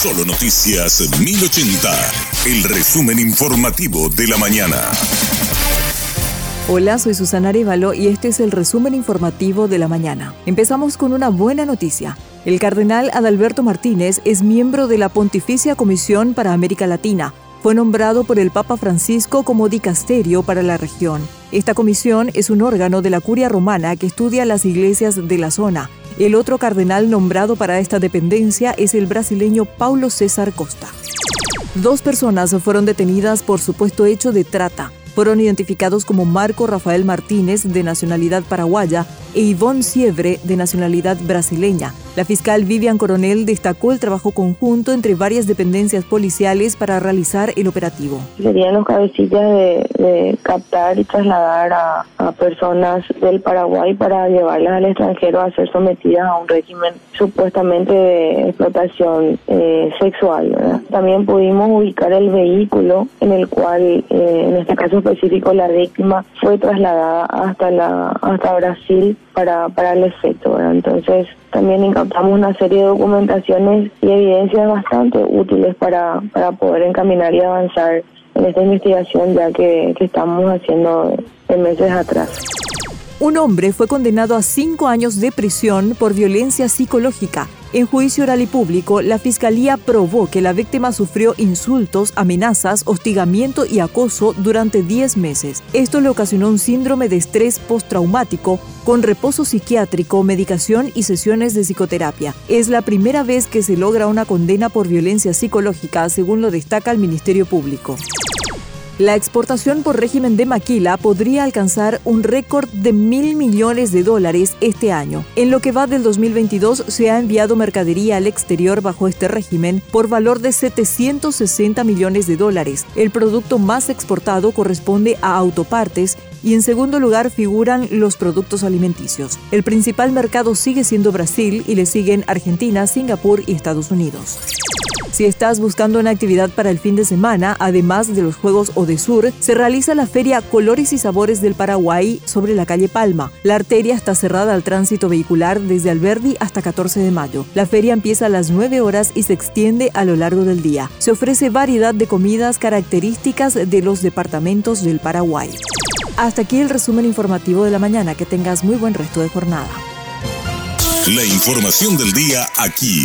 Solo Noticias 1080, el resumen informativo de la mañana. Hola, soy Susana Arevalo y este es el resumen informativo de la mañana. Empezamos con una buena noticia. El cardenal Adalberto Martínez es miembro de la Pontificia Comisión para América Latina. Fue nombrado por el Papa Francisco como dicasterio para la región. Esta comisión es un órgano de la curia romana que estudia las iglesias de la zona el otro cardenal nombrado para esta dependencia es el brasileño Paulo César Costa. Dos personas fueron detenidas por supuesto hecho de trata fueron identificados como Marco Rafael Martínez, de nacionalidad paraguaya, e Ivonne Siebre, de nacionalidad brasileña. La fiscal Vivian Coronel destacó el trabajo conjunto entre varias dependencias policiales para realizar el operativo. Serían los cabecillas de, captar y trasladar a, personas del Paraguay para llevarlas al extranjero a ser sometidas a un régimen supuestamente de explotación eh, sexual. También pudimos ubicar el vehículo en el cual, eh, en este caso específico, la víctima fue trasladada hasta la hasta Brasil para, para el efecto. Entonces, también incautamos una serie de documentaciones y evidencias bastante útiles para, para poder encaminar y avanzar en esta investigación ya que, que estamos haciendo de meses atrás. Un hombre fue condenado a cinco años de prisión por violencia psicológica. En juicio oral y público, la fiscalía probó que la víctima sufrió insultos, amenazas, hostigamiento y acoso durante 10 meses. Esto le ocasionó un síndrome de estrés postraumático con reposo psiquiátrico, medicación y sesiones de psicoterapia. Es la primera vez que se logra una condena por violencia psicológica, según lo destaca el Ministerio Público. La exportación por régimen de maquila podría alcanzar un récord de mil millones de dólares este año. En lo que va del 2022 se ha enviado mercadería al exterior bajo este régimen por valor de 760 millones de dólares. El producto más exportado corresponde a autopartes y en segundo lugar figuran los productos alimenticios. El principal mercado sigue siendo Brasil y le siguen Argentina, Singapur y Estados Unidos. Si estás buscando una actividad para el fin de semana, además de los Juegos Odesur, se realiza la feria Colores y Sabores del Paraguay sobre la calle Palma. La arteria está cerrada al tránsito vehicular desde Alberdi hasta 14 de mayo. La feria empieza a las 9 horas y se extiende a lo largo del día. Se ofrece variedad de comidas características de los departamentos del Paraguay. Hasta aquí el resumen informativo de la mañana. Que tengas muy buen resto de jornada. La información del día aquí